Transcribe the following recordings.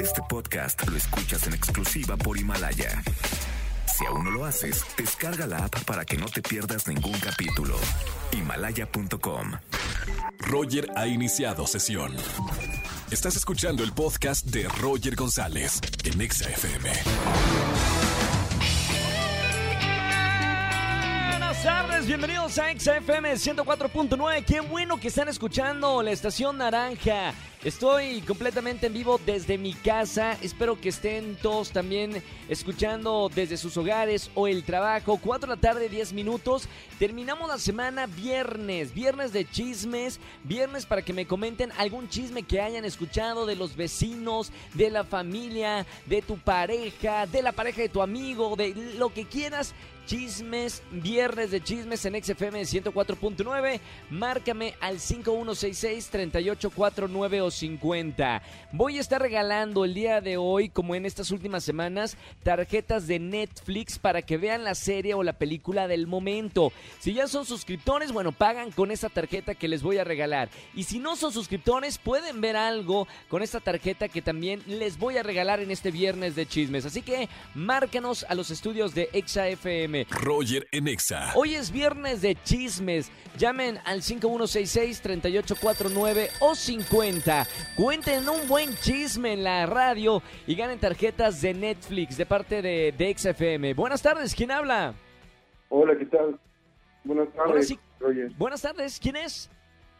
Este podcast lo escuchas en exclusiva por Himalaya. Si aún no lo haces, descarga la app para que no te pierdas ningún capítulo. Himalaya.com. Roger ha iniciado sesión. Estás escuchando el podcast de Roger González en Exa FM. Buenas tardes, bienvenidos a XFM 104.9. Qué bueno que están escuchando la estación naranja. Estoy completamente en vivo desde mi casa. Espero que estén todos también escuchando desde sus hogares o el trabajo. 4 de la tarde, 10 minutos. Terminamos la semana viernes. Viernes de chismes. Viernes para que me comenten algún chisme que hayan escuchado de los vecinos, de la familia, de tu pareja, de la pareja de tu amigo, de lo que quieras chismes, viernes de chismes en XFM 104.9. Márcame al 5166-3849 o 50. Voy a estar regalando el día de hoy, como en estas últimas semanas, tarjetas de Netflix para que vean la serie o la película del momento. Si ya son suscriptores, bueno, pagan con esa tarjeta que les voy a regalar. Y si no son suscriptores, pueden ver algo con esta tarjeta que también les voy a regalar en este viernes de chismes. Así que márcanos a los estudios de XAFM. Roger en Exa. Hoy es viernes de chismes. Llamen al 5166-3849 o 50. Cuenten un buen chisme en la radio y ganen tarjetas de Netflix de parte de, de XFM. Buenas tardes, ¿quién habla? Hola, ¿qué tal? Buenas tardes, Hola, sí. Roger. Buenas tardes, ¿quién es?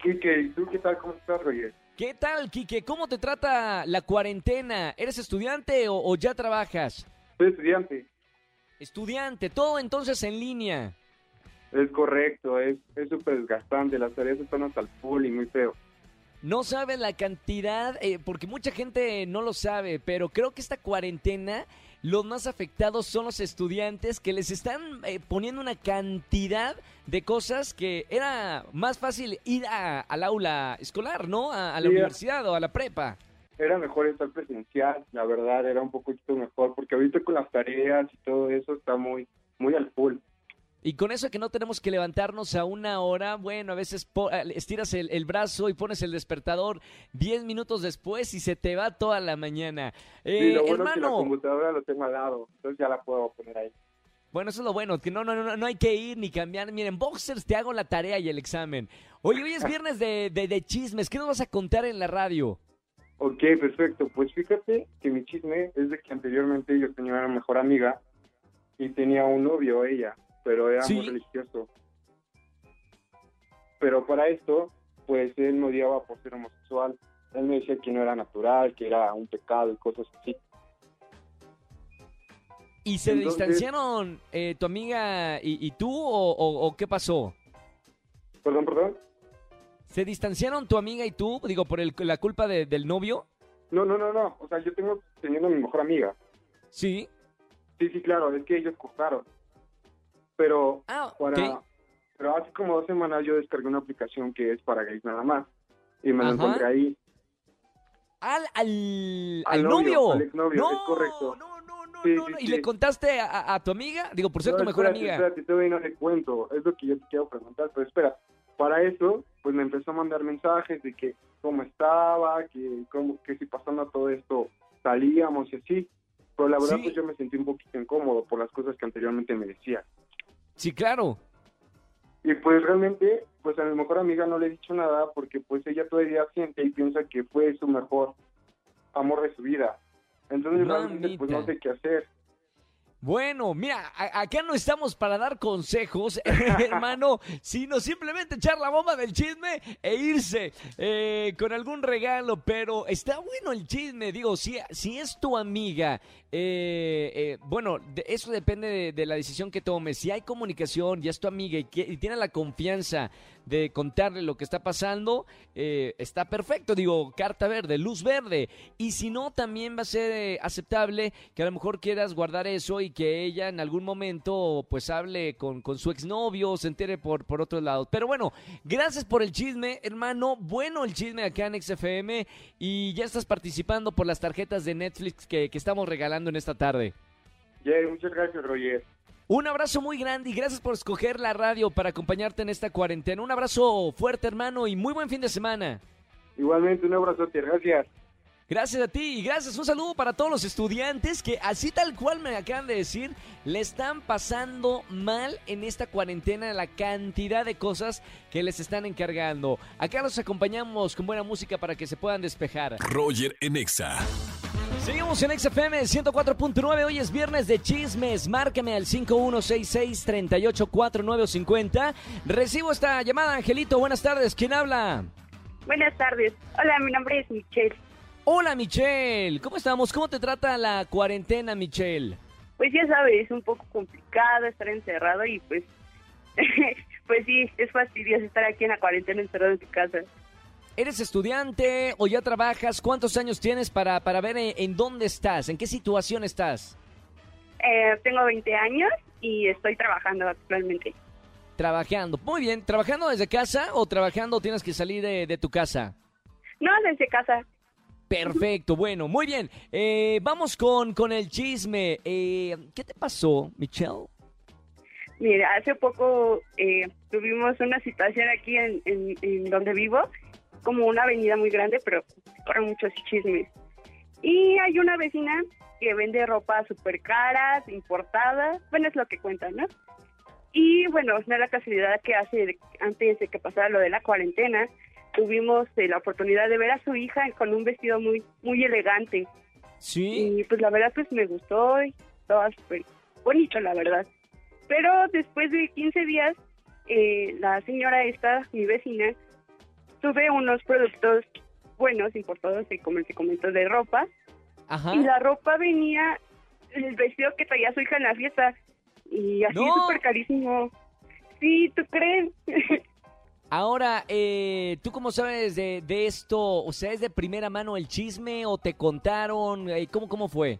Quique, ¿y ¿tú qué tal? ¿Cómo estás, Roger? ¿Qué tal, Quique? ¿Cómo te trata la cuarentena? ¿Eres estudiante o, o ya trabajas? Soy estudiante. Estudiante, todo entonces en línea. Es correcto, es es súper desgastante. Las tareas están hasta el full y muy feo. No saben la cantidad, eh, porque mucha gente no lo sabe, pero creo que esta cuarentena, los más afectados son los estudiantes que les están eh, poniendo una cantidad de cosas que era más fácil ir a- al aula escolar, ¿no? A, a la Sí, universidad o a la prepa. Era mejor estar presencial, la verdad, era un poquito mejor, porque ahorita con las tareas y todo eso está muy, muy al full. Y con eso que no tenemos que levantarnos a una hora, bueno, a veces po- eh, estiras el, el brazo y pones el despertador 10 minutos después y se te va toda la mañana. Sí, Eh, lo bueno es que la hermano, computadora lo tengo al lado, entonces ya la puedo poner ahí. Bueno, eso es lo bueno, que no, no, no, no hay que ir ni cambiar. Miren, Boxers, te hago la tarea y el examen. Oye, hoy es viernes de, de, de chismes. ¿Qué nos vas a contar en la radio? Ok, perfecto. Pues fíjate que mi chisme es de que anteriormente yo tenía una mejor amiga y tenía un novio ella, pero era Sí. muy religioso. Pero para esto, pues él me odiaba por ser homosexual. Él me decía que no era natural, que era un pecado y cosas así. ¿Y se Entonces- distanciaron eh, tu amiga y, y tú o, o- o qué pasó? Perdón, perdón. ¿Se distanciaron tu amiga y tú, digo, por el- la culpa de- del novio? No, no, no, no. O sea, yo tengo teniendo a mi mejor amiga. Sí. Sí, sí, claro, es que ellos cortaron. Pero Ah, para ok. pero hace como dos semanas yo descargué una aplicación que es para gays nada más y me lo Ajá. encontré ahí Al, al, Al al novio, novio. al exnovio, no, es correcto. No, no, no, Sí, no, sí. ¿Y sí. le contaste a, a- a tu amiga? Digo, por ser No, tu mejor espérate, amiga. Espérate, todavía no le cuento. Es lo que yo te quiero preguntar. Pero espera, para eso, pues me empezó a mandar mensajes de que cómo estaba, que, cómo, que si pasando todo esto salíamos y así. Pero la verdad, Sí. pues yo me sentí un poquito incómodo por las cosas que anteriormente me decía. Sí, claro. Y pues realmente, pues a mi mejor amiga no le he dicho nada porque pues ella todavía siente y piensa que fue su mejor amor de su vida. Entonces realmente pues no sé qué hacer. Bueno, mira, acá no estamos para dar consejos, hermano, sino simplemente echar la bomba del chisme e irse eh, con algún regalo. Pero está bueno el chisme, digo, si es tu amiga, eh, eh, bueno, eso depende de, la decisión que tomes. Si hay comunicación, ya es tu amiga y, tiene la confianza de contarle lo que está pasando, eh, está perfecto. Digo, carta verde, luz verde. Y si no, también va a ser aceptable que a lo mejor quieras guardar eso y que ella en algún momento pues hable con, con su exnovio, se entere por, por otros lados. Pero bueno, gracias por el chisme, hermano. Bueno el chisme acá en XFM y ya estás participando por las tarjetas de Netflix que, que estamos regalando en esta tarde. Jerry, muchas gracias, Roger. Un abrazo muy grande y gracias por escoger la radio para acompañarte en esta cuarentena. Un abrazo fuerte, hermano, y muy buen fin de semana. Igualmente, un abrazote, gracias. Gracias a ti y gracias. Un saludo para todos los estudiantes que así tal cual me acaban de decir, le están pasando mal en esta cuarentena la cantidad de cosas que les están encargando. Acá los acompañamos con buena música para que se puedan despejar. Roger en Exa. Seguimos en XFM 104.9. Hoy es viernes de chismes. Márcame al 5166-384950. Recibo esta llamada, Angelito. Buenas tardes. ¿Quién habla? Buenas tardes. Hola, mi nombre es Michelle. Hola, Michelle. ¿Cómo estamos? ¿Cómo te trata la cuarentena, Michelle? Pues ya sabes, es un poco complicado estar encerrado y pues, pues sí, es fastidioso estar aquí en la cuarentena encerrado en tu casa. ¿Eres estudiante o ya trabajas? ¿Cuántos años tienes para, para ver en, en dónde estás? ¿En qué situación estás? Eh, tengo 20 años y estoy trabajando actualmente. Trabajando. Muy bien. ¿Trabajando desde casa o trabajando tienes que salir de, de tu casa? No, desde casa. Perfecto, bueno, muy bien. Eh, vamos con, con el chisme. Eh, ¿Qué te pasó, Michelle? Mira, hace poco eh, tuvimos una situación aquí en, en- en donde vivo, como una avenida muy grande, pero corren muchos chismes. Y hay una vecina que vende ropa súper cara, importada, bueno, es lo que cuentan, ¿no? Y bueno, da la casualidad que hace, antes de que pasara lo de la cuarentena, tuvimos eh, la oportunidad de ver a su hija con un vestido muy, muy elegante. Sí. Y pues la verdad pues me gustó y estaba súper bonito, la verdad. Pero después de 15 días, eh, la señora esta, mi vecina, tuve unos productos buenos importados, como te comento, de ropa. Ajá. Y la ropa venía, el vestido que traía su hija en la fiesta. Y así ¡No! súper carísimo. Sí, ¿tú crees? Ahora, eh, ¿tú cómo sabes de, de esto? O sea, ¿es de primera mano el chisme o te contaron? Eh, ¿Cómo, cómo fue?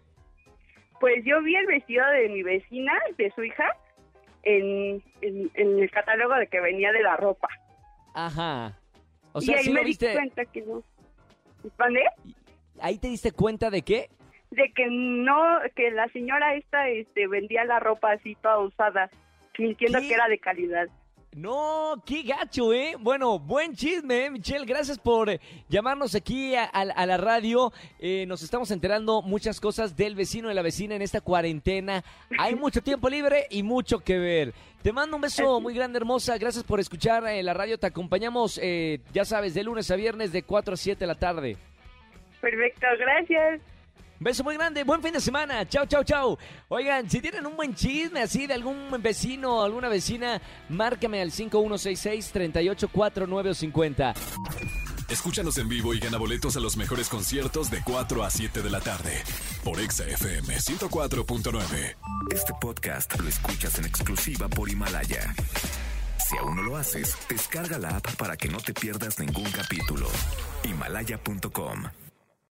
Pues yo vi el vestido de mi vecina, de su hija, en, en, en el catálogo de que venía de la ropa. Ajá. O y ahí ¿sí me lo di viste? cuenta que no. ¿Vale? ¿Ahí te diste cuenta de qué? De que no, que la señora esta este, vendía la ropa así toda usada, mintiendo ¿Qué? que era de calidad. No, qué gacho, ¿eh? Bueno, buen chisme, ¿eh, Michelle. Gracias por llamarnos aquí a, a- a la radio. Eh, nos estamos enterando muchas cosas del vecino y la vecina en esta cuarentena. Hay mucho tiempo libre y mucho que ver. Te mando un beso muy grande, hermosa. Gracias por escuchar eh, la radio. Te acompañamos, eh, ya sabes, de lunes a viernes de 4 a 7 de la tarde. Perfecto, gracias. Beso muy grande, buen fin de semana. Chao, chao, chao. Oigan, si tienen un buen chisme así de algún vecino o alguna vecina, márcame al 5166-384950. Escúchanos en vivo y gana boletos a los mejores conciertos de 4 a 7 de la tarde por Exa FM 104.9. Este podcast lo escuchas en exclusiva por Himalaya. Si aún no lo haces, descarga la app para que no te pierdas ningún capítulo. Himalaya.com